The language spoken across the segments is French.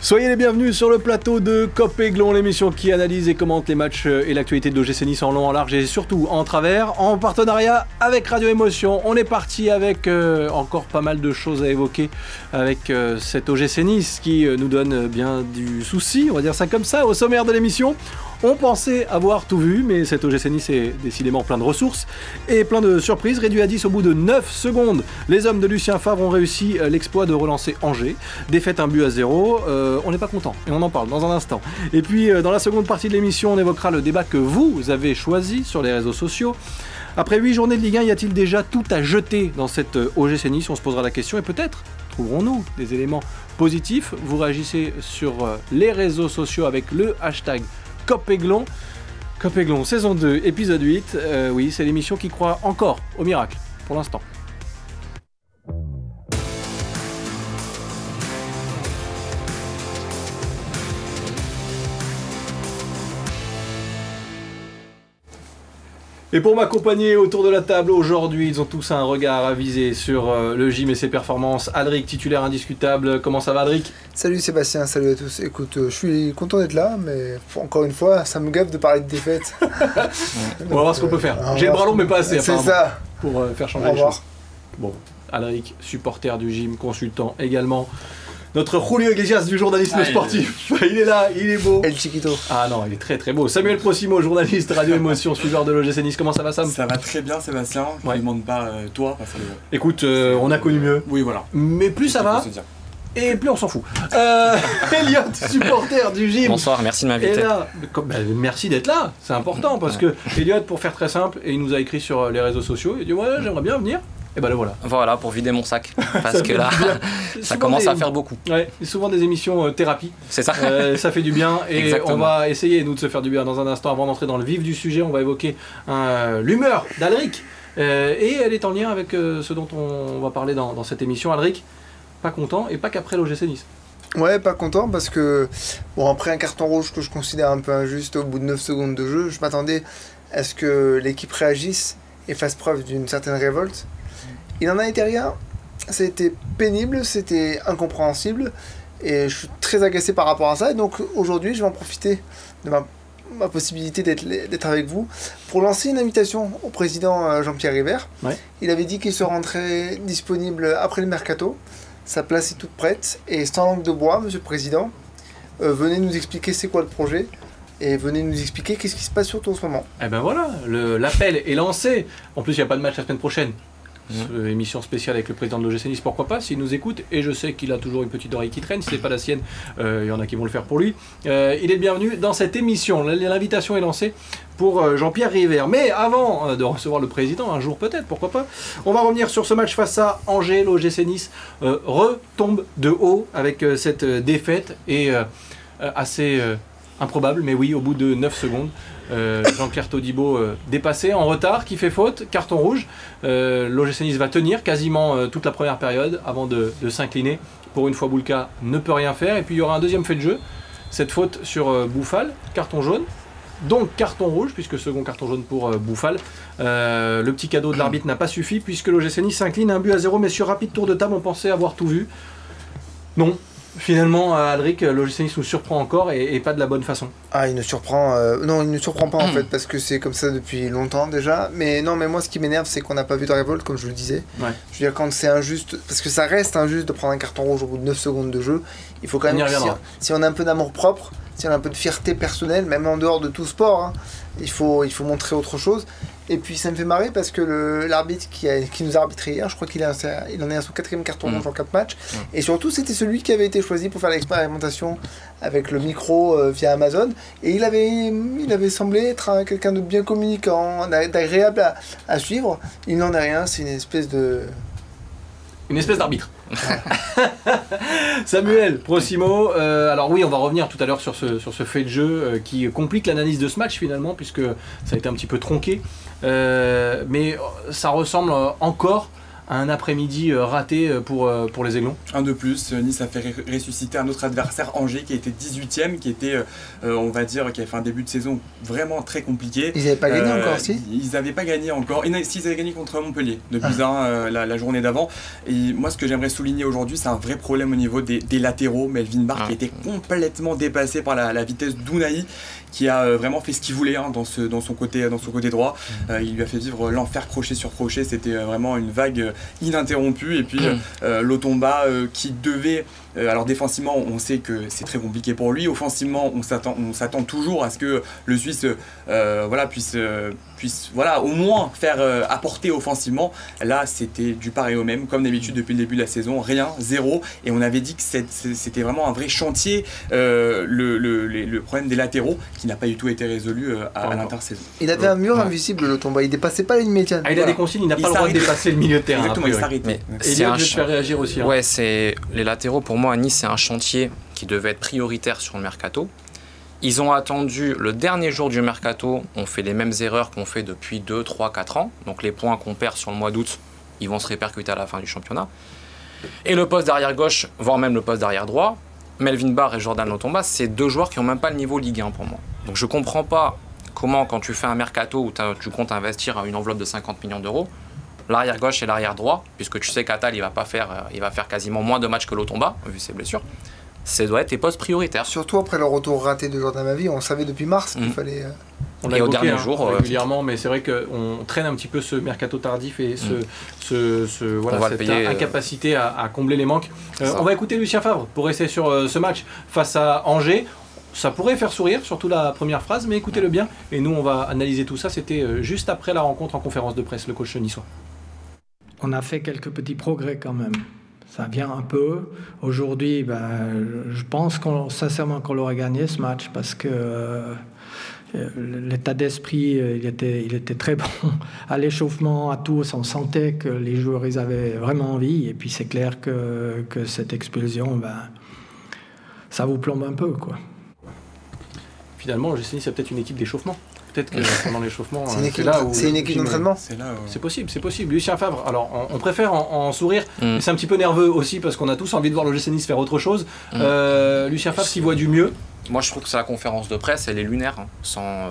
Soyez les bienvenus sur le plateau de Cop Aiglon, l'émission qui analyse et commente les matchs euh, et l'actualité de l'OGC en long, en large et surtout en travers, en partenariat avec Radio Émotion. On est parti avec euh, encore pas mal de choses à évoquer avec euh, cet OGC Nice qui nous donne bien du souci, on va dire ça comme ça, au sommaire de l'émission. On pensait avoir tout vu, mais cet OGC Nice est décidément plein de ressources et plein de surprises. Réduit à 10 au bout de 9 secondes, les hommes de Lucien Favre ont réussi l'exploit de relancer Angers. Défaite un but à zéro. Euh, on n'est pas content et on en parle dans un instant. Et puis euh, dans la seconde partie de l'émission, on évoquera le débat que vous avez choisi sur les réseaux sociaux. Après 8 journées de Ligue 1, y a-t-il déjà tout à jeter dans cette euh, OGC Nice? On se posera la question et peut-être trouverons-nous des éléments positifs. Vous réagissez sur les réseaux sociaux avec le hashtag Copéglon. Copéglon, saison 2, épisode 8. oui, c'est l'émission qui croit encore au miracle, pour l'instant. Et pour m'accompagner autour de la table aujourd'hui, ils ont tous un regard avisé sur euh, le gym et ses performances. Adric, titulaire indiscutable, comment ça va Adric? Salut Sébastien, salut à tous. Écoute, euh, je suis content d'être là, mais encore une fois, ça me gaffe de parler de défaite. On va voir ce qu'on peut faire. J'ai le bras long, mais pas assez. C'est ça. Pour euh, faire changer les choses. Bon, Adric, supporter du gym, consultant également notre Julio Iglesias du journalisme ah, sportif. Il est... là, il est beau. El Chiquito. Ah non, il est très très beau. Samuel Prosimo, journaliste Radio Émotion, suiveur de l'OGC Nice. Comment ça va, Sam? Ça va très bien, Sébastien. Je ne demande pas euh, toi. Écoute, euh, on a connu mieux. Oui, voilà. Mais plus ça va. Et plus on s'en fout. Euh, Elliot, supporter du gym. Bonsoir, merci de m'inviter. Bah, merci d'être là, c'est important parce que Elliot, pour faire très simple, et il nous a écrit sur les réseaux sociaux, il dit Ouais, j'aimerais bien venir. Et ben le voilà. Voilà, pour vider mon sac. Parce que là, ça commence à faire beaucoup. Ouais, souvent des émissions euh, thérapie. C'est ça. Euh, ça fait du bien. Et on va essayer, nous, de se faire du bien dans un instant. Avant d'entrer dans le vif du sujet, on va évoquer euh, l'humeur d'Alric. et elle est en lien avec ce dont on va parler dans, cette émission. Alric, pas content et pas qu'après l'OGC Nice. Ouais, pas content parce que, bon, après un carton rouge que je considère un peu injuste au bout de 9 secondes de jeu, je m'attendais à ce que l'équipe réagisse et fasse preuve d'une certaine révolte. Il n'en a été rien. Ça a été pénible, c'était incompréhensible. Et je suis très agacé par rapport à ça. Et donc aujourd'hui, je vais en profiter de ma, possibilité d'être avec vous pour lancer une invitation au président euh, Jean-Pierre River. Il avait dit qu'il se rendrait disponible après le mercato. Sa place est toute prête. Et sans langue de bois, monsieur le président, euh, venez nous expliquer c'est quoi le projet et venez nous expliquer qu'est-ce qui se passe surtout en ce moment. Eh ben voilà, l'appel est lancé. En plus, il n'y a pas de match la semaine prochaine. Mmh. émission spéciale avec le président de l'OGC Nice, pourquoi pas, s'il nous écoute, et je sais qu'il a toujours une petite oreille qui traîne, si c'est pas la sienne, euh, il y en a qui vont le faire pour lui. Euh, il est bienvenu dans cette émission, l'invitation est lancée pour euh, Jean-Pierre River. Mais avant de recevoir le président, un jour peut-être, pourquoi pas, on va revenir sur ce match face à Angers, l'OGC Nice retombe de haut avec cette défaite, et assez improbable, mais oui, au bout de 9 secondes. Euh, Jean-Pierre Todibo euh, dépassé, en retard, qui fait faute, carton rouge. Euh, L'OGC va tenir quasiment euh, toute la première période avant de, s'incliner. Pour une fois, Boulka ne peut rien faire. Et puis il y aura un deuxième fait de jeu, cette faute sur Bouffal, carton jaune. Donc carton rouge, puisque second carton jaune pour Bouffal. le petit cadeau de l'arbitre n'a pas suffi, puisque l'OGC s'incline un but à zéro, mais sur rapide tour de table, on pensait avoir tout vu. Non, Finalement, euh, Nice nous surprend encore et, pas de la bonne façon. Ah, il ne surprend. Euh, non, il ne surprend pas en fait, parce que c'est comme ça depuis longtemps déjà. Mais non, mais moi, ce qui m'énerve, c'est qu'on n'a pas vu de révolte, comme je le disais. Je veux dire, quand c'est injuste, parce que ça reste injuste de prendre un carton rouge au bout de 9 secondes de jeu, il faut quand même. Si, si, on a un peu d'amour propre, si on a un peu de fierté personnelle, même en dehors de tout sport, hein, il, faut, il faut montrer autre chose. Et puis ça me fait marrer parce que l'arbitre qui, qui nous a arbitré hier, je crois qu'il il en est à son quatrième carton rouge mm. en 4 matchs. Mm. Et surtout, c'était celui qui avait été choisi pour faire l'expérimentation avec le micro euh, via Amazon. Et il avait, semblé être quelqu'un de bien communicant, d'agréable à, suivre. Il n'en est rien, c'est une espèce de. Une espèce d'arbitre. Samuel, Prosimo. Euh, alors oui, on va revenir tout à l'heure sur ce, sur ce fait de jeu euh, qui complique l'analyse de ce match finalement, puisque ça a été un petit peu tronqué. Euh, mais ça ressemble encore un après-midi raté pour, pour les Aiglons Un de plus, Nice a fait ressusciter un autre adversaire, Angers, qui était 18ème, qui était, on va dire, qui a fait un début de saison vraiment très compliqué. Ils n'avaient pas gagné encore, si Ils n'avaient pas gagné encore. Et s'ils avaient gagné contre Montpellier, de plus ah. la, journée d'avant. Et moi, ce que j'aimerais souligner aujourd'hui, c'est un vrai problème au niveau des, latéraux. Melvin Barr, qui ah. était complètement dépassé par la, la vitesse d'Ounaï qui a euh, vraiment fait ce qu'il voulait hein, dans, ce, dans, son côté, dans son côté droit. Mm. Euh, il lui a fait vivre l'enfer crochet sur crochet. C'était euh, vraiment une vague ininterrompue. Et puis mm. Lotomba qui devait alors défensivement, on sait que c'est très compliqué pour lui. Offensivement, on s'attend toujours à ce que le Suisse voilà, puisse, puisse voilà, au moins faire apporter offensivement. Là, c'était du pareil au même, comme d'habitude depuis le début de la saison, rien, zéro. Et on avait dit que c'était vraiment un vrai chantier, le, le, le, problème des latéraux, qui n'a pas du tout été résolu euh, à, l'intersaison. Il avait un mur invisible, le tomba. Il dépassait pas une médiane. Ah, il a des consignes, il n'a pas le droit de dépasser le milieu de terrain. Exactement, il s'arrêtait. Et un je vais te réagir aussi. Hein. Ouais, c'est les latéraux pour moi à Nice, c'est un chantier qui devait être prioritaire sur le mercato. Ils ont attendu le dernier jour du mercato, on fait les mêmes erreurs qu'on fait depuis 2, 3, 4 ans. Donc les points qu'on perd sur le mois d'août, ils vont se répercuter à la fin du championnat. Et le poste d'arrière gauche, voire même le poste d'arrière droit, Melvin Barr et Jordan Lotomba, c'est deux joueurs qui n'ont même pas le niveau Ligue 1 pour moi. Donc je comprends pas comment, quand tu fais un mercato où tu comptes investir une enveloppe de 50 millions d'euros, l'arrière gauche et l'arrière droit, puisque tu sais qu'Atal il va pas faire, euh, il va faire quasiment moins de matchs que Lotomba vu ses blessures. Ça doit être tes postes prioritaires. Surtout après le retour raté de Jordan Mavi, on savait depuis mars qu'il mm. fallait. Euh, on l'a au dernier hein, jour euh, régulièrement, mais c'est vrai qu'on traîne un petit peu ce mercato tardif et ce, mm. ce, voilà, cette incapacité à, combler les manques. Euh, on va écouter Lucien Favre pour rester sur ce match face à Angers. Ça pourrait faire sourire, surtout la première phrase, mais écoutez-le bien. Et nous, on va analyser tout ça. C'était juste après la rencontre en conférence de presse, le coach niçois. On a fait quelques petits progrès quand même. Ça vient un peu. Aujourd'hui, ben, je pense sincèrement qu'on aurait gagné ce match parce que euh, l'état d'esprit, euh, il était, très bon. À l'échauffement, à tous, on sentait que les joueurs, avaient vraiment envie. Et puis c'est clair que, cette expulsion, ben, ça vous plombe un peu. Quoi. Finalement, sais c'est peut-être une équipe d'échauffement. Peut-être que pendant l'échauffement, c'est une c'est une équipe d'entraînement. C'est possible, c'est possible. Lucien Favre, alors on, préfère en, sourire, mm. mais c'est un petit peu nerveux aussi parce qu'on a tous envie de voir le GC Nice faire autre chose. Mm. Euh, Lucien Favre, s'il voit du mieux, moi, je trouve que sa conférence de presse, elle est lunaire. Hein. Sans, euh,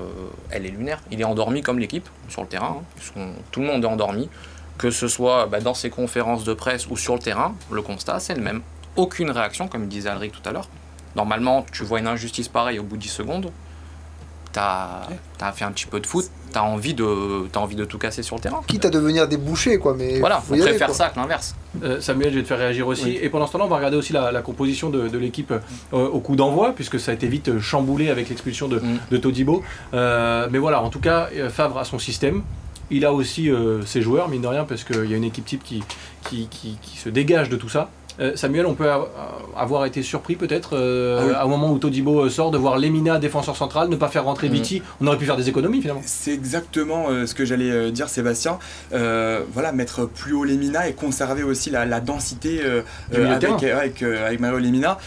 elle est lunaire. Il est endormi comme l'équipe sur le terrain. Hein. tout le monde est endormi. Que ce soit bah, dans ses conférences de presse ou sur le terrain, le constat, c'est le même. Aucune réaction, comme disait Alric tout à l'heure. Normalement, tu vois une injustice pareille au bout de 10 secondes t'as as fait un petit peu de foot, t'as envie de as envie de tout casser sur le terrain. Quitte à devenir des bouchers quoi, mais voilà, on préfère ça que l'inverse. Euh, Samuel, je vais te faire réagir aussi. Et pendant ce temps-là, on va regarder aussi la, composition de, l'équipe euh, au coup d'envoi, puisque ça a été vite chamboulé avec l'expulsion de, mm. de, Todibo. Euh, mais voilà, en tout cas, Favre a son système. Il a aussi ses joueurs, mine de rien, parce qu'il y a une équipe type qui, qui, qui se dégage de tout ça. Euh, Samuel, on peut avoir été surpris peut-être euh, ah au moment où Todibo euh, sort de voir Lemina défenseur central, ne pas faire rentrer Viti. On aurait pu faire des économies finalement. C'est exactement ce que j'allais dire, Sébastien. voilà, mettre plus haut Lemina et conserver aussi la, densité avec, avec, Mario Lemina.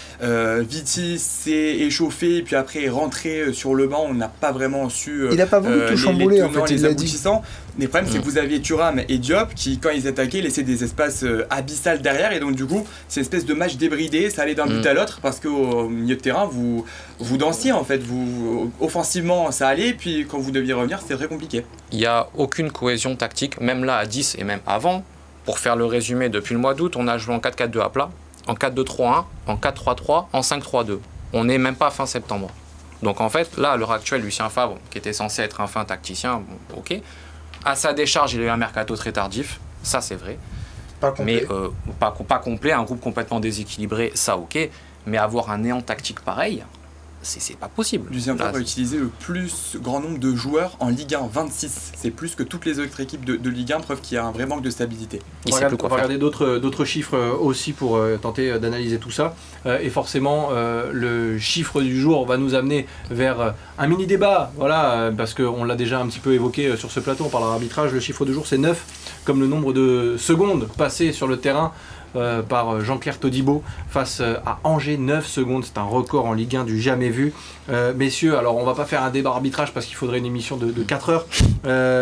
Viti s'est échauffé et puis après est rentré sur le banc. On n'a pas vraiment su. il n'a pas voulu tout chambouler en fait. Les aboutissants. Mais le problème, c'est que mm. vous aviez Thuram et Diop qui, quand ils attaquaient, laissaient des espaces abyssales derrière et donc du coup, c'est une espèce de match débridé, ça allait d'un but mm. à l'autre parce qu'au milieu de terrain, vous, vous dansiez en fait. Vous, offensivement, ça allait, puis quand vous deviez revenir, c'était très compliqué. Il n'y a aucune cohésion tactique, même là à 10 et même avant. Pour faire le résumé, depuis le mois d'août, on a joué en 4-4-2 à plat, en 4-2-3-1, en 4-3-3, en 5-3-2. On n'est même pas fin septembre. Donc en fait, là, à l'heure actuelle, Lucien Favre, qui était censé être un fin tacticien, ok. À sa décharge, il a eu un mercato très tardif, ça c'est vrai. Mais euh, pas, pas complet, un groupe complètement déséquilibré, ça ok. Mais avoir un néant tactique pareil, c'est pas possible. Lucien a utilisé le plus grand nombre de joueurs en Ligue 1, 26. C'est plus que toutes les autres équipes de, Ligue 1, preuve qu'il y a un vrai manque de stabilité. on, va regarder d'autres chiffres euh, aussi pour euh, tenter d'analyser tout ça. et forcément, le chiffre du jour va nous amener vers un mini débat, voilà, parce qu'on l'a déjà un petit peu évoqué sur ce plateau, on parlera d'arbitrage. Le chiffre du jour, c'est 9 comme le nombre de secondes passées sur le terrain euh, par Jean-Claire Todibo face euh, à Angers, 9 secondes, c'est un record en Ligue 1 du jamais vu. Euh, messieurs, alors on va pas faire un débat arbitrage parce qu'il faudrait une émission de, 4 heures,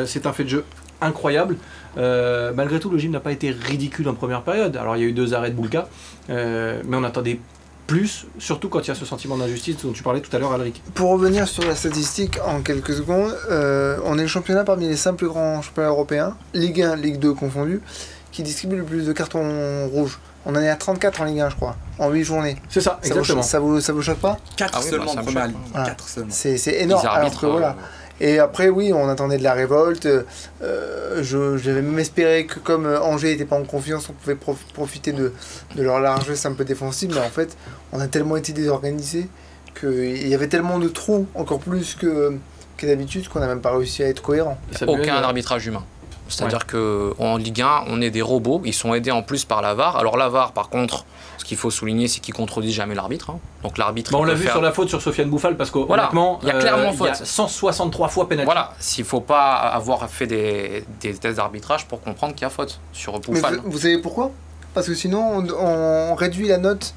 c'est un fait de jeu incroyable. malgré tout, le gym n'a pas été ridicule en première période. Alors il y a eu deux arrêts de Boulka, mais on attendait plus, surtout quand il y a ce sentiment d'injustice dont tu parlais tout à l'heure, Alric. Pour revenir sur la statistique en quelques secondes, on est le championnat parmi les cinq plus grands championnats européens, Ligue 1, Ligue 2 confondus, qui distribue le plus de cartons rouges. On en est à 34 en Ligue 1, je crois, en 8 journées. C'est ça, exactement. ça, vous, ça vous choque pas? 4 ah seulement bah, en première ligne. 4 seulement. C'est énorme. Alors que, voilà. Et après, oui, on attendait de la révolte. Euh, J'avais même espéré que comme Angers n'était pas en confiance, on pouvait profiter de, de, leur largesse un peu défensive. Mais en fait, on a tellement été désorganisé qu'il y avait tellement de trous, encore plus que, que d'habitude, qu'on n'a même pas réussi à être cohérent. Aucun arbitrage humain. C'est-à-dire qu'en Ligue 1, on est des robots. Ils sont aidés en plus par la VAR. Alors la VAR, par contre, ce qu'il faut souligner, c'est qu'il contredit jamais l'arbitre. Hein. Donc l'arbitre. on l'a vu sur la faute sur Sofiane Bouffal parce que voilà, il y a clairement euh, faute. Il y a 163 fois pénalité. Voilà, s'il faut pas avoir fait des, des tests d'arbitrage pour comprendre qu'il y a faute sur Bouffal. vous, savez pourquoi? Parce que sinon, on réduit la note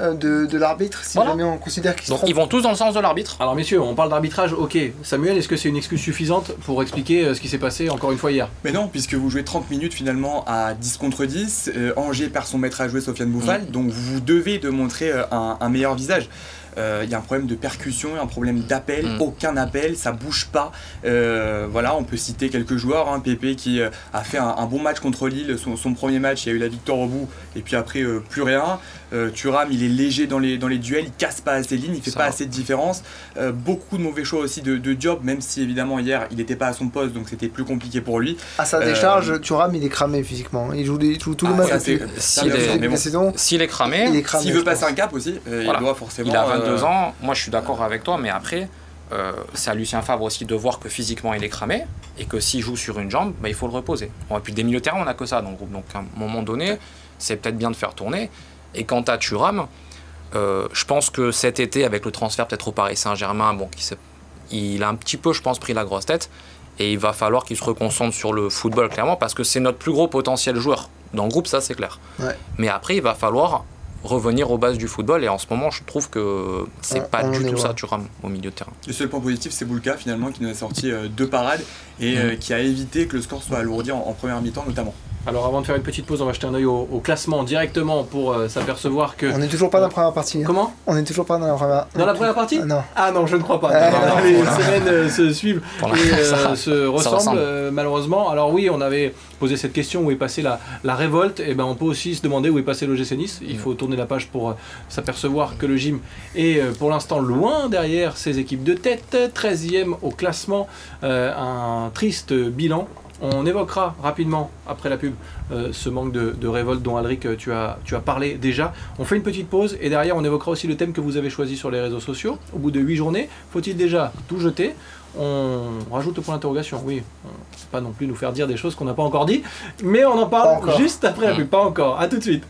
euh, de, l'arbitre si jamais on considère qu'ils Donc ils vont tous dans le sens de l'arbitre. Alors messieurs, on parle d'arbitrage, ok. Samuel, est-ce que c'est une excuse suffisante pour expliquer euh, ce qui s'est passé encore une fois hier? Mais non, puisque vous jouez 30 minutes finalement à 10 contre 10, euh, Angers perd son maître à jouer Sofiane Bouffal, donc vous devez de montrer un meilleur visage. Euh, il y a un problème de percussion, un problème d'appel, mm. aucun appel, ça bouge pas. Euh, voilà, on peut citer quelques joueurs, hein, Pépé qui euh, a fait un, bon match contre Lille, son, premier match, il y a eu la victoire au bout, et puis après plus rien. Thuram, il est léger dans les, dans les duels, il casse pas assez de lignes, il fait pas assez de différence. beaucoup de mauvais choix aussi de, de job, même si évidemment hier il n'était pas à son poste, donc c'était plus compliqué pour lui. À sa décharge, Thuram il est cramé physiquement, il joue, il joue tout le match. S'il est, cramé, s'il veut passer un cap aussi, il doit forcément. Il a 22 ans, moi je suis d'accord avec toi, mais après, euh, c'est à Lucien Favre aussi de voir que physiquement il est cramé et que s'il joue sur une jambe, bah, il faut le reposer. Et puis des milieux de terrain, on n'a que ça dans le groupe. Donc à un moment donné, c'est peut-être bien de faire tourner. Et quant à Thuram, euh, je pense que cet été, avec le transfert peut-être au Paris Saint-Germain, bon, il a un petit peu, je pense, pris la grosse tête. Et il va falloir qu'il se reconcentre sur le football, clairement, parce que c'est notre plus gros potentiel joueur. Dans le groupe, ça c'est clair. Mais après, il va falloir revenir aux bases du football. Et en ce moment, je trouve que c'est pas du tout ça, tu rames au milieu de terrain. Le seul point positif, c'est Boulka finalement qui nous a sorti euh, deux parades et euh, mm. qui a évité que le score soit alourdi en première mi-temps notamment. Alors avant de faire une petite pause, on va jeter un œil au, classement directement pour euh, s'apercevoir que... On n'est toujours pas dans la première partie. Hein. Comment On n'est toujours pas dans la première... Dans la première partie Non. Ah non, je ne crois pas. les semaines euh, se suivent et euh, se ressemblent malheureusement. Alors oui, on avait posé cette question où est passée la, la révolte? Et eh ben on peut aussi se demander où est passé l'OGC Nice. Il faut tourner la page pour s'apercevoir que le gym est pour l'instant loin derrière ses équipes de tête. 13e au classement. un triste bilan on évoquera rapidement, après la pub, euh, ce manque de, révolte dont Alric, euh, tu as, tu as parlé déjà. On fait une petite pause et derrière, on évoquera aussi le thème que vous avez choisi sur les réseaux sociaux. Au bout de 8 journées, faut-il déjà tout jeter? On rajoute le point d'interrogation, oui. Pas non plus nous faire dire des choses qu'on n'a pas encore dit, mais on en parle juste après la pub, pas encore. A tout de suite.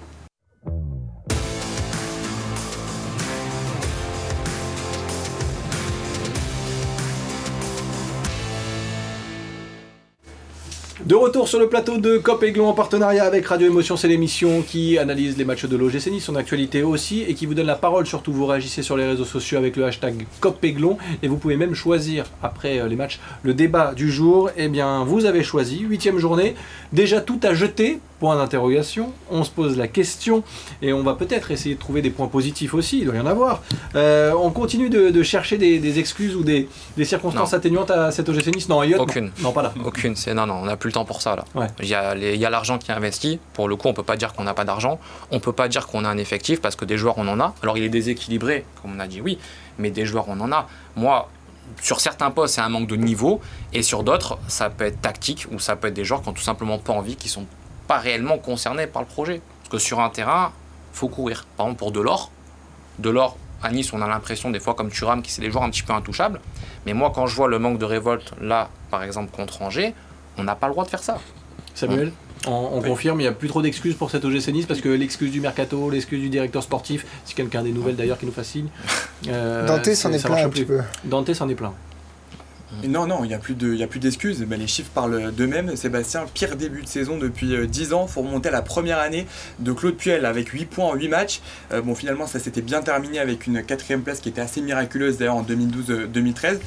De retour sur le plateau de Cop Aiglon en partenariat avec Radio Émotion, c'est l'émission qui analyse les matchs de l'OGC son actualité aussi, et qui vous donne la parole. Surtout, vous réagissez sur les réseaux sociaux avec le hashtag Cop Aiglon, et vous pouvez même choisir, après euh, les matchs, le débat du jour. Eh bien, vous avez choisi, huitième journée, déjà tout à jeter point d'interrogation, on se pose la question et on va peut-être essayer de trouver des points positifs aussi, il doit y en avoir. Euh, on continue de, chercher des, excuses ou des, circonstances atténuantes à cette OGC Nice Non, Aucune. Non, pas là. Aucune. C'est, non, non, on n'a plus le temps pour ça là. Il, y a il y a l'argent qui est investi. Pour le coup, on peut pas dire qu'on n'a pas d'argent. On peut pas dire qu'on a un effectif parce que des joueurs, on en a. Alors il est déséquilibré, comme on a dit, oui, mais des joueurs, on en a. Moi, sur certains postes, c'est un manque de niveau, et sur d'autres, ça peut être tactique, ou ça peut être des joueurs qui ont tout simplement pas envie, qui sont pas réellement concernés par le projet. Parce que sur un terrain, faut courir. Par exemple, pour Delors, Delors, à Nice, on a l'impression des fois comme Thuram qui c'est des joueurs un petit peu intouchables. Mais moi, quand je vois le manque de révolte là, par exemple contre Angers, on n'a pas le droit de faire ça. Samuel on, confirme, il n'y a plus trop d'excuses pour cette OGC Nice parce que l'excuse du mercato, l'excuse du directeur sportif, si quelqu'un a des nouvelles d'ailleurs qui nous fascine. Euh, Dante s'en est, plein un petit peu. Dante s'en est plein. Non, non, il n'y a plus d'excuses. De, les chiffres parlent d'eux-mêmes. Sébastien, pire début de saison depuis 10 euh, ans. Il faut remonter à la première année de Claude Puel avec 8 points en 8 matchs. Euh, bon, finalement, ça s'était bien terminé avec une quatrième place qui était assez miraculeuse d'ailleurs en 2012-2013.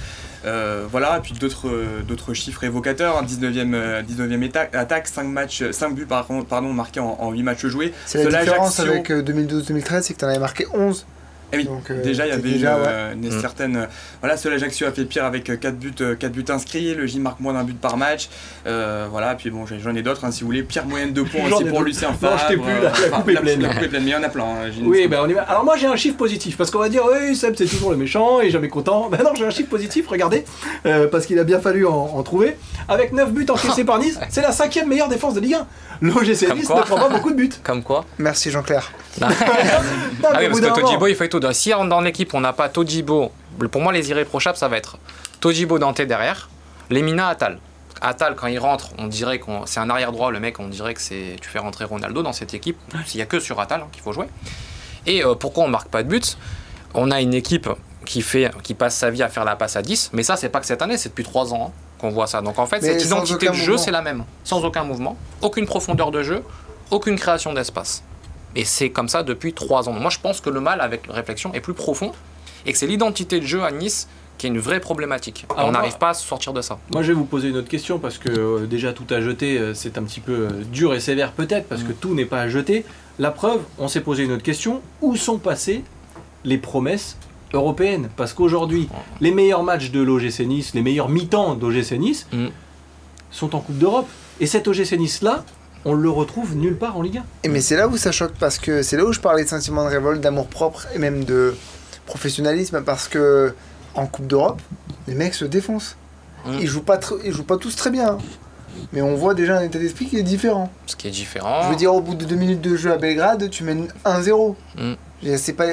Euh, voilà, et puis d'autres chiffres évocateurs. 19e, hein. 19e attaque, 5, matchs, 5 buts pardon, marqués en, 8 matchs joués. C'est la différence avec 2012-2013, c'est que tu en avais marqué 11 eh oui, euh, déjà il y avait une, mm. certaine. Euh, voilà, seul Ajaccio a fait pire avec 4 euh, buts, 4 buts inscrits. Le J marque moins d'un but par match. voilà, puis bon, j'en ai d'autres hein, si vous voulez. Pire moyenne de points aussi pour Lucien Favre. Non, je plus, la, coupe est pleine. La coupe est pleine, mais il y en a plein. Hein, oui, ben on y va. Alors moi j'ai un chiffre positif parce qu'on va dire, oui, Seb c'est toujours le méchant et jamais content. Ben non, j'ai un chiffre positif, regardez, parce qu'il a bien fallu en, trouver. Avec 9 buts encaissés par Nice, c'est la cinquième meilleure défense de Ligue 1. L'OGC Nice ne prend pas beaucoup de buts. Comme quoi Merci Jean-Claire. ah oui, parce que Tojibo, il faut tout. Si dans l'équipe, on n'a pas Tojibo, pour moi, les irréprochables, ça va être Tojibo Dante derrière, Lemina Atal. Atal, quand il rentre, on dirait que c'est un arrière droit, le mec, on dirait que c'est tu fais rentrer Ronaldo dans cette équipe. Il n'y a que sur Atal hein, qu'il faut jouer. Et euh, pourquoi on marque pas de buts On a une équipe qui, fait, qui passe sa vie à faire la passe à 10, mais ça, c'est pas que cette année, c'est depuis 3 ans hein, qu'on voit ça. Donc en fait, cette identité de jeu, c'est la même. Sans aucun mouvement, aucune profondeur de jeu, aucune création d'espace. Et c'est comme ça depuis trois ans. Moi, je pense que le mal avec réflexion est plus profond et que c'est l'identité de jeu à Nice qui est une vraie problématique. on n'arrive pas à sortir de ça. Moi, je vais vous poser une autre question parce que euh, déjà tout à jeter, euh, c'est un petit peu euh, dur et sévère peut-être parce que mm. tout n'est pas à jeter. La preuve, on s'est posé une autre question où sont passées les promesses européennes? Parce qu'aujourd'hui, les meilleurs matchs de l'OGC Nice, les meilleurs mi-temps d'OGC Nice mm. sont en Coupe d'Europe. Et cet OGC Nice là, on le retrouve nulle part en Ligue 1. Et mais c'est là où ça choque parce que c'est là où je parlais de sentiment de révolte, d'amour propre et même de professionnalisme parce que en Coupe d'Europe, les mecs se défoncent. Mmh. Ils jouent pas ils jouent pas tous très bien. Hein. Mais on voit déjà un état d'esprit qui est différent. Ce qui est différent. Je veux dire, au bout de deux minutes de jeu à Belgrade, tu mènes 1-0. Mmh. C'est pas,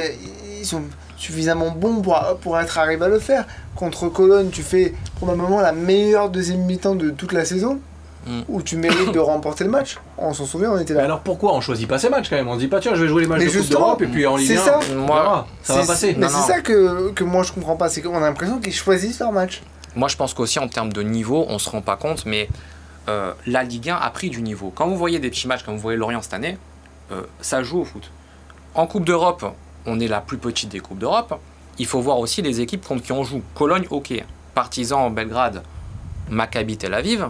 ils sont suffisamment bons pour, pour être arrivés à le faire. Contre Cologne, tu fais probablement la meilleure deuxième mi-temps de toute la saison. Mm. où tu mérites de remporter le match. On s'en souvient, on était là. Mais alors pourquoi on choisit pas ces matchs quand même? On dit pas tiens, je vais jouer les matchs de Coupe d'Europe et puis en Ligue 1, ça. Moi, ça va passer. Mais c'est ça que, que moi je comprends pas, c'est qu'on a l'impression qu'ils choisissent leur match. Moi je pense qu'aussi en termes de niveau, on se rend pas compte, mais euh, la Ligue 1 a pris du niveau. Quand vous voyez des petits matchs, comme vous voyez Lorient cette année, euh, ça joue au foot. En Coupe d'Europe, on est la plus petite des Coupes d'Europe. Il faut voir aussi les équipes contre qui on joue. Cologne, ok. Partizan, Belgrade, Maccabi, Tel Aviv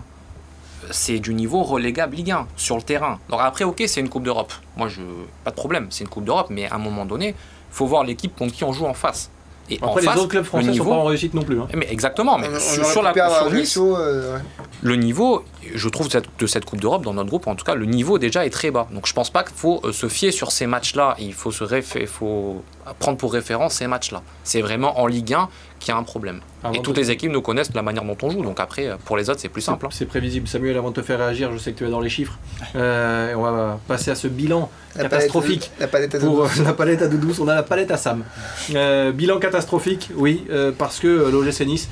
c'est du niveau relégable Ligue 1 sur le terrain. Donc après, ok, c'est une Coupe d'Europe. Moi, je pas de problème, c'est une Coupe d'Europe, mais à un moment donné, faut voir l'équipe contre qui on joue en face. Et Après, les autres clubs français ne sont pas en réussite non plus. Hein. Mais exactement. Mais sur, la sur euh, le niveau, je trouve de cette Coupe d'Europe, dans notre groupe en tout cas, le niveau déjà est très bas. Donc je pense pas qu'il faut euh, se fier sur ces matchs-là. Il faut, se il faut prendre pour référence ces matchs-là. C'est vraiment en Ligue 1 qu'il y a un problème. et toutes les équipes nous connaissent la manière dont on joue. Donc après, euh, pour les autres, c'est plus simple. Hein. C'est prévisible. Samuel, avant de te faire réagir, je sais que tu es dans les chiffres. on va passer à ce bilan catastrophique. la palette à pour, La palette à douce, on a la palette à Sam. bilan catastrophique, oui, parce que l'OGC Nice,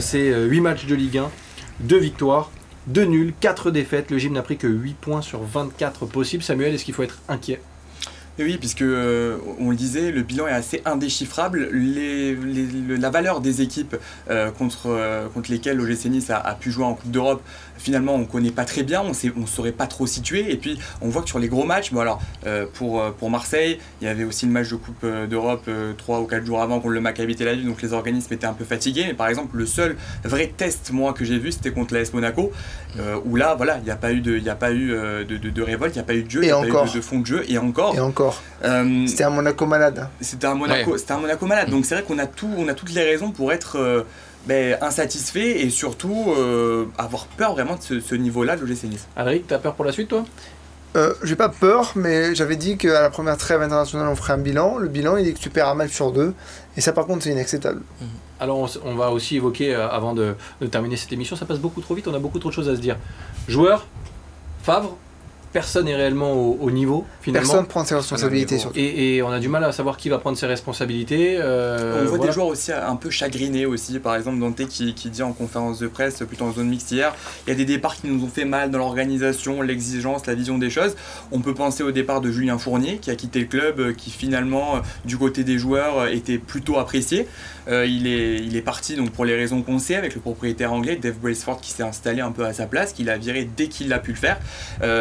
c'est 8 matchs de Ligue 1, 2 victoires, 2 nuls, 4 défaites. Le gym n'a pris que 8 points sur 24 possibles. Samuel, est-ce qu'il faut être inquiet? Oui, puisque euh, on le disait, le bilan est assez indéchiffrable. la valeur des équipes euh, contre, euh, contre lesquelles l'OGC Nice a, pu jouer en Coupe d'Europe finalement on connaît pas très bien, on ne saurait pas trop situer. Et puis on voit que sur les gros matchs, bon alors euh, pour, euh, pour Marseille, il y avait aussi le match de Coupe euh, d'Europe 3 ou 4 jours avant contre le Maccabi Tel Aviv, donc les organismes étaient un peu fatigués. Mais par exemple, le seul vrai test moi que j'ai vu, c'était contre l'AS Monaco, où là voilà, il n'y a pas eu de, y a pas eu de, de, révolte, il n'y a pas eu de jeu, il n'y a pas eu de, fond de jeu, et encore. Et encore. c'était un Monaco malade. C'était un Monaco, c'était un Monaco malade. Donc c'est vrai qu'on a tout, on a toutes les raisons pour être ben, insatisfait et surtout euh, avoir peur vraiment de ce, niveau-là de l'OGC Nice. Alric, t'as peur pour la suite toi? Euh, J'ai pas peur, mais j'avais dit qu'à la première trêve internationale on ferait un bilan. Le bilan il est que tu perds un match sur deux, et ça par contre c'est inacceptable. Mhm. Alors on, va aussi évoquer, euh, avant de, terminer cette émission, ça passe beaucoup trop vite, on a beaucoup trop de choses à se dire. Joueur, Favre, personne n'est réellement au, niveau finalement. Personne prend ses responsabilités surtout. Et, on a du mal à savoir qui va prendre ses responsabilités. Euh, on voit des joueurs aussi un peu chagrinés aussi. Par exemple Dante qui, qui, dit en conférence de presse, plutôt en zone mixte hier, il y a des départs qui nous ont fait mal dans l'organisation, l'exigence, la vision des choses. On peut penser au départ de Julien Fournier qui a quitté le club, euh, qui finalement euh, du côté des joueurs était plutôt apprécié. Il, est, il est parti donc pour les raisons qu'on sait avec le propriétaire anglais Dave Braceford qui s'est installé un peu à sa place, qu'il a viré dès qu'il a pu le faire.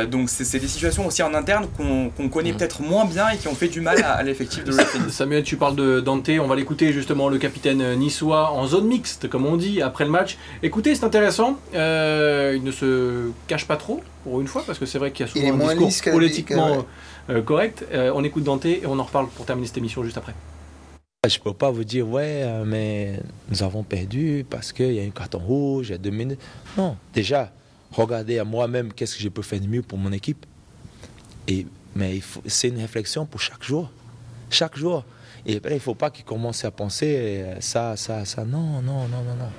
donc c'est des situations aussi en interne qu'on connaît peut-être moins bien et qui ont fait du mal à, l'effectif de l'OGC Samuel, tu parles de Dante, on va l'écouter justement, le capitaine niçois en zone mixte, comme on dit, après le match. Écoutez, c'est intéressant, euh, il ne se cache pas trop, pour une fois, parce que c'est vrai qu'il y a souvent un discours politiquement euh, correct. Euh, on écoute Dante et on en reparle pour terminer cette émission juste après. Je ne peux pas vous dire, ouais, mais nous avons perdu parce qu'il y a un carton rouge, il y a deux minutes. Non, déjà, regardez à moi-même qu'est-ce que je peux faire de mieux pour mon équipe. Et, mais c'est une réflexion pour chaque jour. Chaque jour. Et il ne faut pas qu'il commence à penser euh, ça, ça, ça. Non, non, non, non, non.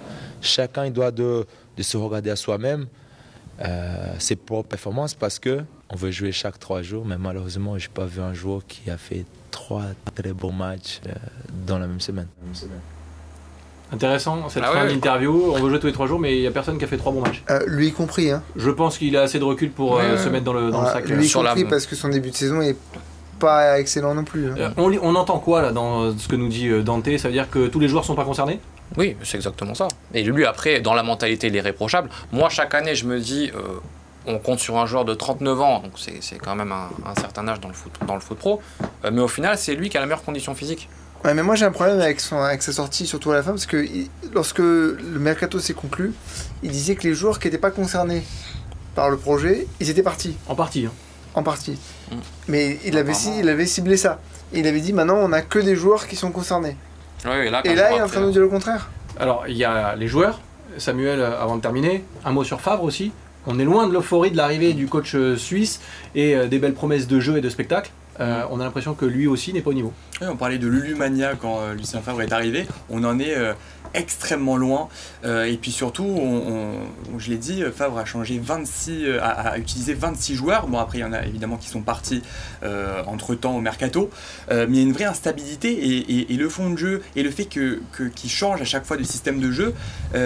Chacun il doit de se regarder à soi-même euh, ses propres performances parce que on veut jouer chaque trois jours. Mais malheureusement, je n'ai pas vu un joueur qui a fait trois très bons matchs euh, dans la même semaine. La même semaine. Intéressant cette ah fin d'interview. On veut jouer tous les trois jours, mais il n'y a personne qui a fait trois bons matchs. Euh, lui compris. Hein. Je pense qu'il a assez de recul pour euh, se mettre dans le, dans le sac. Lui euh, compris parce que son début de saison est pas excellent non plus. Hein. on, on, entend quoi là dans ce que nous dit Dante? Ça veut dire que tous les joueurs sont pas concernés? Oui, c'est exactement ça. Et lui, après, dans la mentalité, il est réprochable. Moi, chaque année, je me dis, on compte sur un joueur de 39 ans, donc c'est quand même un, un, certain âge dans le foot, dans le foot pro. mais au final, c'est lui qui a la meilleure condition physique. Ouais, mais moi j'ai un problème avec, son, avec sa sortie, surtout à la fin, parce que lorsque le mercato s'est conclu, il disait que les joueurs qui n'étaient pas concernés par le projet, ils étaient partis. En partie. Hein. En partie. Mm. Mais il avait, il avait ciblé ça. Et il avait dit maintenant on n'a que des joueurs qui sont concernés. et là, il est en train de nous dire le contraire. Alors il y a les joueurs. Samuel, avant de terminer, un mot sur Favre aussi. On est loin de l'euphorie de l'arrivée du coach euh, suisse et euh, des belles promesses de jeu et de spectacle. Euh, on a l'impression que lui aussi n'est pas au niveau. on parlait de Lulumania quand euh, Lucien Favre est arrivé. On en est euh, extrêmement loin. Et puis surtout, je l'ai dit, Favre a changé 26, euh, a, utilisé 26 joueurs. Bon, après, il y en a évidemment qui sont partis entre temps au mercato. mais il y a une vraie instabilité et, le fond de jeu et le fait que, qu'il change à chaque fois de système de jeu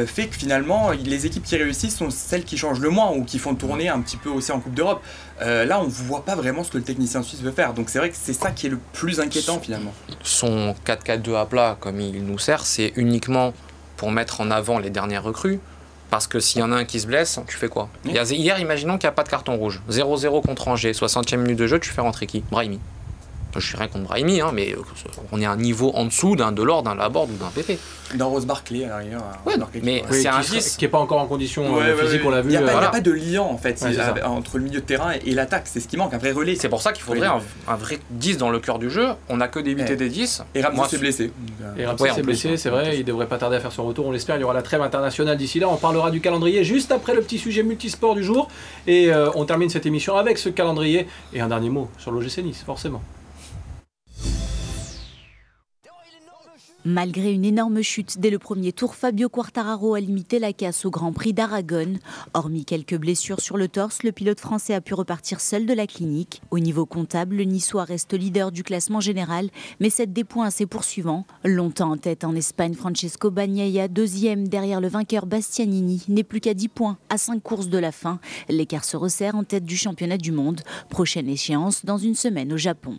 fait que finalement, les équipes qui réussissent sont celles qui changent le moins ou qui font tourner un petit peu aussi en Coupe d'Europe. là, on ne voit pas vraiment ce que le technicien suisse veut faire. C'est vrai que c'est ça qui est le plus inquiétant finalement. Son 4-4-2 à plat, comme il nous sert, c'est uniquement pour mettre en avant les dernières recrues. Parce que s'il y en a un qui se blesse, tu fais quoi? Hier, imaginons qu'il n'y a pas de carton rouge. 0-0 contre Angers, 60e minute de jeu, tu fais rentrer qui? Brahimi. Je suis rien contre Brahimi, hein, mais on est à un niveau en dessous d'un Delors, d'un Laborde ou d'un PP. Dans Rose Barclay, à l'arrière. Ouais, mais c'est un qui, qui n'est pas encore en condition euh, physique, on l'a vu. Il n'y a, pas de lien en fait entre le milieu de terrain et l'attaque, c'est ce qui manque, un vrai relais. C'est pour ça qu'il faudrait un, vrai 10 dans le cœur du jeu. On n'a que des 8 et des 10. Et Ramsey s'est blessé. Et Ramsey s'est blessé, c'est vrai, il devrait pas tarder à faire son retour, on l'espère. Il y aura la trêve internationale d'ici là. On parlera du calendrier juste après le petit sujet multisport du jour. Et euh, on termine cette émission avec ce calendrier. Et un dernier mot sur l'OGC Nice, forcément. Malgré une énorme chute dès le premier tour, Fabio Quartararo a limité la casse au Grand Prix d'Aragon. Hormis quelques blessures sur le torse, le pilote français a pu repartir seul de la clinique. Au niveau comptable, le Niçois reste leader du classement général, mais cède des points à ses poursuivants. Longtemps en tête en Espagne, Francesco Bagnaia, deuxième derrière le vainqueur Bastianini, n'est plus qu'à 10 points à 5 courses de la fin. L'écart se resserre en tête du championnat du monde. Prochaine échéance dans une semaine au Japon.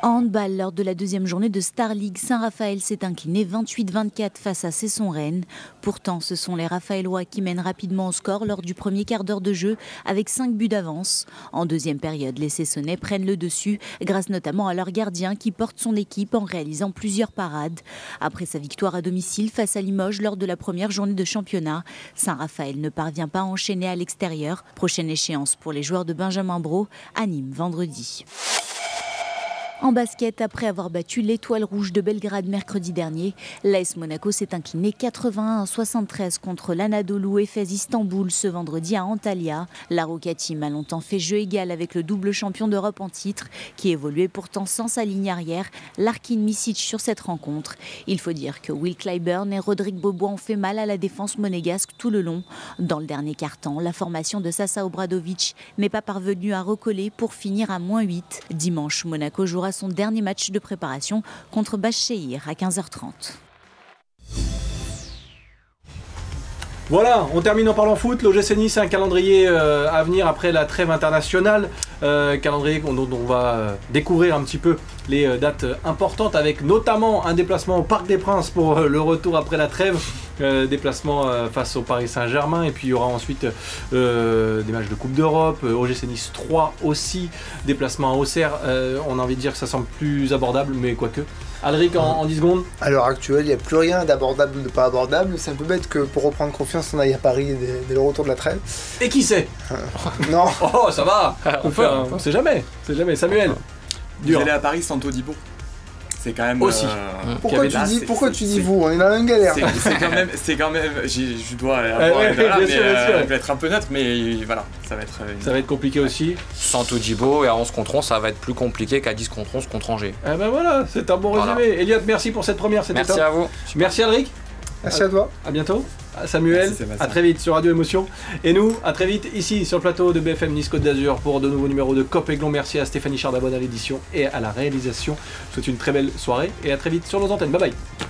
Handball, lors de la deuxième journée de Star League, Saint-Raphaël s'est incliné 28-24 face à Cesson-Rennes. Pourtant, ce sont les Raphaélois qui mènent rapidement au score lors du premier quart d'heure de jeu avec 5 buts d'avance. En deuxième période, les Cessonnais prennent le dessus grâce notamment à leur gardien qui porte son équipe en réalisant plusieurs parades. Après sa victoire à domicile face à Limoges lors de la première journée de championnat, Saint-Raphaël ne parvient pas à enchaîner à l'extérieur. Prochaine échéance pour les joueurs de Benjamin Bro, anime vendredi. En basket, après avoir battu l'Étoile Rouge de Belgrade mercredi dernier, l'AS Monaco s'est incliné 81 à 73 contre l'Anadolu Efes Istanbul ce vendredi à Antalya. La Roca a longtemps fait jeu égal avec le double champion d'Europe en titre, qui évoluait pourtant sans sa ligne arrière, Larkin Misic sur cette rencontre. Il faut dire que Will Clyburn et Roderick Bobois ont fait mal à la défense monégasque tout le long. Dans le dernier quart-temps, la formation de Sasa Obradovic n'est pas parvenue à recoller pour finir à moins 8. Dimanche, Monaco jouera son dernier match de préparation contre Bachir à 15h30. Voilà, on termine en parlant foot. L'OGC Nice, un calendrier euh, à venir après la trêve internationale. Euh, calendrier dont, on va euh, découvrir un petit peu les dates importantes avec notamment un déplacement au Parc des Princes pour le retour après la trêve. Déplacement face au Paris Saint-Germain et puis il y aura ensuite des matchs de Coupe d'Europe, OGC Nice 3 aussi, déplacement à Auxerre, on a envie de dire que ça semble plus abordable mais quoique. Alric, en, 10 secondes À l'heure actuelle, il n'y a plus rien d'abordable ou de pas abordable. C'est un peu bête que pour reprendre confiance, on aille à Paris dès, le retour de la trêve. Et qui sait? Non Oh, ça va On, fait, on sait jamais. C'est jamais. Samuel Vous allez à Paris sans Todibo c'est quand même aussi. Euh, pourquoi, tu, dis, pourquoi tu dis vous On est dans la même galère. C'est quand même, c'est quand même, je dois avoir, ouais, bien sûr, euh, je vais être un peu neutre, mais voilà, ça va être. Ça va être compliqué aussi. Sans Todibo et à 11 contre 11, ça va être plus compliqué qu'à 10 contre 11 contre Angers. Eh ben voilà, c'est un bon résumé. Elliot, merci pour cette première. Merci à vous. Merci Alric. Merci à toi. À bientôt. Samuel, à très vite sur Radio Émotion. Et nous, à très vite ici sur le plateau de BFM Nice Côte d'Azur pour de nouveaux numéros de Cop Aiglon. Merci à Stéphanie Chardabonne à l'édition et à la réalisation. Je vous souhaite une très belle soirée et à très vite sur nos antennes. Bye bye.